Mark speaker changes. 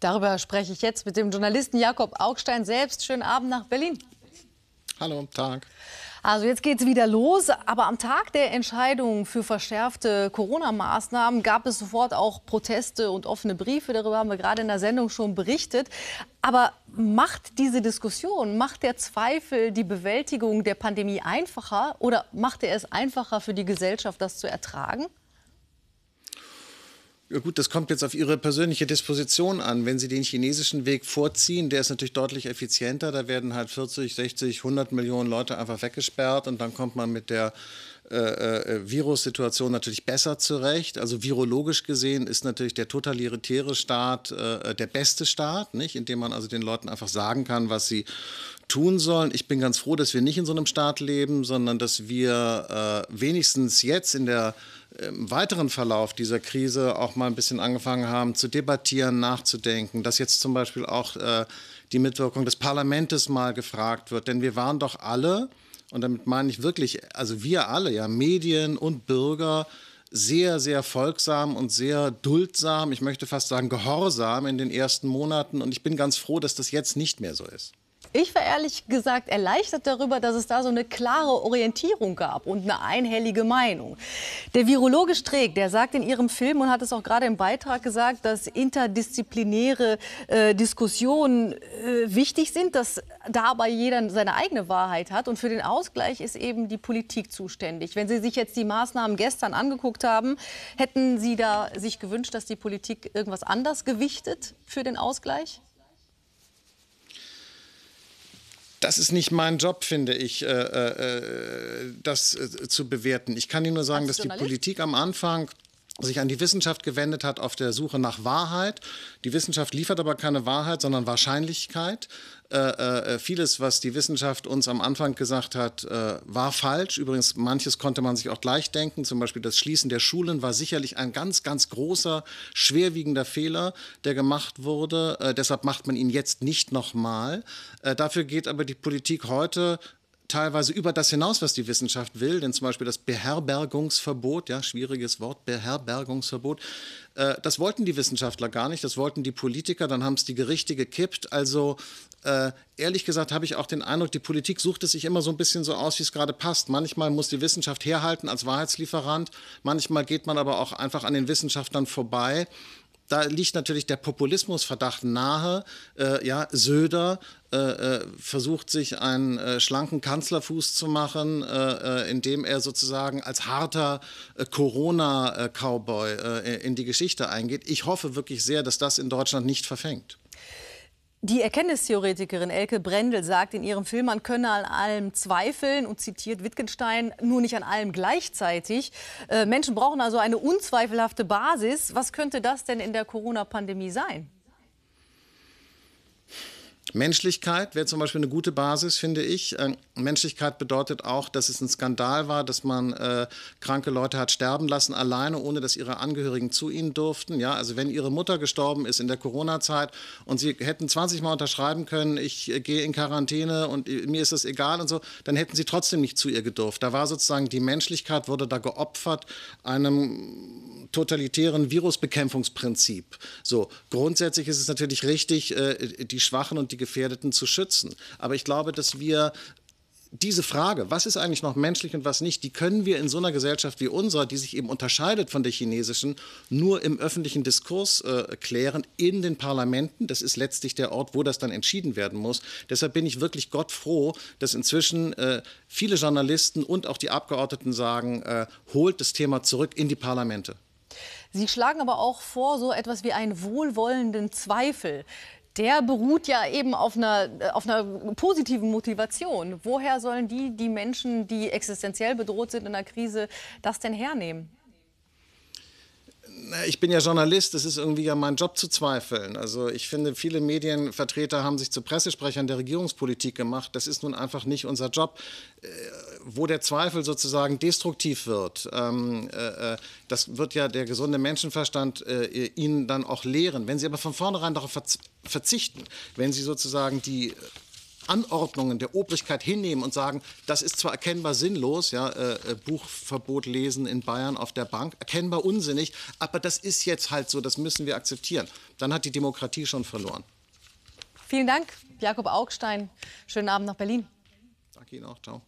Speaker 1: Darüber spreche ich jetzt mit dem Journalisten Jakob Augstein selbst. Schönen Abend nach Berlin.
Speaker 2: Hallo, Tag.
Speaker 1: Also jetzt geht es wieder los, aber am Tag der Entscheidung für verschärfte Corona-Maßnahmen gab es sofort auch Proteste und offene Briefe. Darüber haben wir gerade in der Sendung schon berichtet. Aber macht diese Diskussion, macht der Zweifel die Bewältigung der Pandemie einfacher oder macht er es einfacher für die Gesellschaft, das zu ertragen?
Speaker 2: Ja gut, das kommt jetzt auf Ihre persönliche Disposition an. Wenn Sie den chinesischen Weg vorziehen, der ist natürlich deutlich effizienter. Da werden halt 40, 60, 100 Millionen Leute einfach weggesperrt und dann kommt man mit der äh, äh, Virussituation natürlich besser zurecht. Also virologisch gesehen ist natürlich der totalitäre Staat äh, der beste Staat, nicht? indem man also den Leuten einfach sagen kann, was sie tun sollen. Ich bin ganz froh, dass wir nicht in so einem Staat leben, sondern dass wir äh, wenigstens jetzt in der im weiteren Verlauf dieser Krise auch mal ein bisschen angefangen haben zu debattieren, nachzudenken, dass jetzt zum Beispiel auch äh, die Mitwirkung des Parlaments mal gefragt wird. Denn wir waren doch alle, und damit meine ich wirklich, also wir alle, ja, Medien und Bürger, sehr, sehr folgsam und sehr duldsam, ich möchte fast sagen gehorsam in den ersten Monaten. Und ich bin ganz froh, dass das jetzt nicht mehr so ist.
Speaker 1: Ich war ehrlich gesagt erleichtert darüber, dass es da so eine klare Orientierung gab und eine einhellige Meinung. Der Virologe Streeck, der sagt in Ihrem Film und hat es auch gerade im Beitrag gesagt, dass interdisziplinäre äh, Diskussionen äh, wichtig sind, dass dabei jeder seine eigene Wahrheit hat. Und für den Ausgleich ist eben die Politik zuständig. Wenn Sie sich jetzt die Maßnahmen gestern angeguckt haben, hätten Sie da sich gewünscht, dass die Politik irgendwas anders gewichtet für den Ausgleich?
Speaker 2: Das ist nicht mein Job, finde ich, äh, äh, das äh, zu bewerten. Ich kann Ihnen nur sagen, dass die Politik am Anfang sich an die Wissenschaft gewendet hat auf der Suche nach Wahrheit. Die Wissenschaft liefert aber keine Wahrheit, sondern Wahrscheinlichkeit. Äh, äh, vieles, was die Wissenschaft uns am Anfang gesagt hat, äh, war falsch. Übrigens, manches konnte man sich auch gleich denken. Zum Beispiel das Schließen der Schulen war sicherlich ein ganz, ganz großer, schwerwiegender Fehler, der gemacht wurde. Äh, deshalb macht man ihn jetzt nicht nochmal. Äh, dafür geht aber die Politik heute teilweise über das hinaus, was die Wissenschaft will, denn zum Beispiel das Beherbergungsverbot, ja, schwieriges Wort, Beherbergungsverbot, äh, das wollten die Wissenschaftler gar nicht, das wollten die Politiker, dann haben es die Gerichte gekippt. Also äh, ehrlich gesagt habe ich auch den Eindruck, die Politik sucht es sich immer so ein bisschen so aus, wie es gerade passt. Manchmal muss die Wissenschaft herhalten als Wahrheitslieferant, manchmal geht man aber auch einfach an den Wissenschaftlern vorbei da liegt natürlich der Populismusverdacht nahe. Äh, ja, Söder äh, äh, versucht sich einen äh, schlanken Kanzlerfuß zu machen, äh, äh, indem er sozusagen als harter Corona-Cowboy in die Geschichte eingeht. Ich hoffe wirklich sehr, dass das in Deutschland nicht verfängt.
Speaker 1: Die Erkenntnistheoretikerin Elke Brendel sagt in ihrem Film, man könne an allem zweifeln und zitiert Wittgenstein, nur nicht an allem gleichzeitig. Äh, Menschen brauchen also eine unzweifelhafte Basis. Was könnte das denn in der Corona-Pandemie sein?
Speaker 2: Menschlichkeit wäre zum Beispiel eine gute Basis, finde ich. Äh, Menschlichkeit bedeutet auch, dass es ein Skandal war, dass man äh, kranke Leute hat sterben lassen, alleine, ohne dass ihre Angehörigen zu ihnen durften. Ja, also wenn ihre Mutter gestorben ist in der Corona-Zeit und sie hätten 20 Mal unterschreiben können, ich äh, gehe in Quarantäne und äh, mir ist das egal und so, dann hätten sie trotzdem nicht zu ihr gedurft. Da war sozusagen die Menschlichkeit wurde da geopfert einem totalitären Virusbekämpfungsprinzip. So, grundsätzlich ist es natürlich richtig, äh, die Schwachen und die Gefährdeten zu schützen. Aber ich glaube, dass wir diese Frage, was ist eigentlich noch menschlich und was nicht, die können wir in so einer Gesellschaft wie unserer, die sich eben unterscheidet von der chinesischen, nur im öffentlichen Diskurs äh, klären, in den Parlamenten. Das ist letztlich der Ort, wo das dann entschieden werden muss. Deshalb bin ich wirklich Gott froh, dass inzwischen äh, viele Journalisten und auch die Abgeordneten sagen, äh, holt das Thema zurück in die Parlamente.
Speaker 1: Sie schlagen aber auch vor, so etwas wie einen wohlwollenden Zweifel der beruht ja eben auf einer, auf einer positiven Motivation. Woher sollen die, die Menschen, die existenziell bedroht sind in der Krise, das denn hernehmen?
Speaker 2: Ich bin ja Journalist, es ist irgendwie ja mein Job zu zweifeln. Also ich finde, viele Medienvertreter haben sich zu Pressesprechern der Regierungspolitik gemacht. Das ist nun einfach nicht unser Job. Äh, wo der Zweifel sozusagen destruktiv wird, ähm, äh, äh das wird ja der gesunde Menschenverstand Ihnen dann auch lehren. Wenn Sie aber von vornherein darauf verzichten, wenn Sie sozusagen die Anordnungen der Obrigkeit hinnehmen und sagen, das ist zwar erkennbar sinnlos, ja, äh, äh, Buchverbot lesen in Bayern auf der Bank, erkennbar unsinnig, aber das ist jetzt halt so, das müssen wir akzeptieren. Dann hat die Demokratie schon verloren.
Speaker 1: Vielen Dank, Jakob Augstein. Schönen Abend nach Berlin.
Speaker 2: Danke Ihnen auch. Ciao.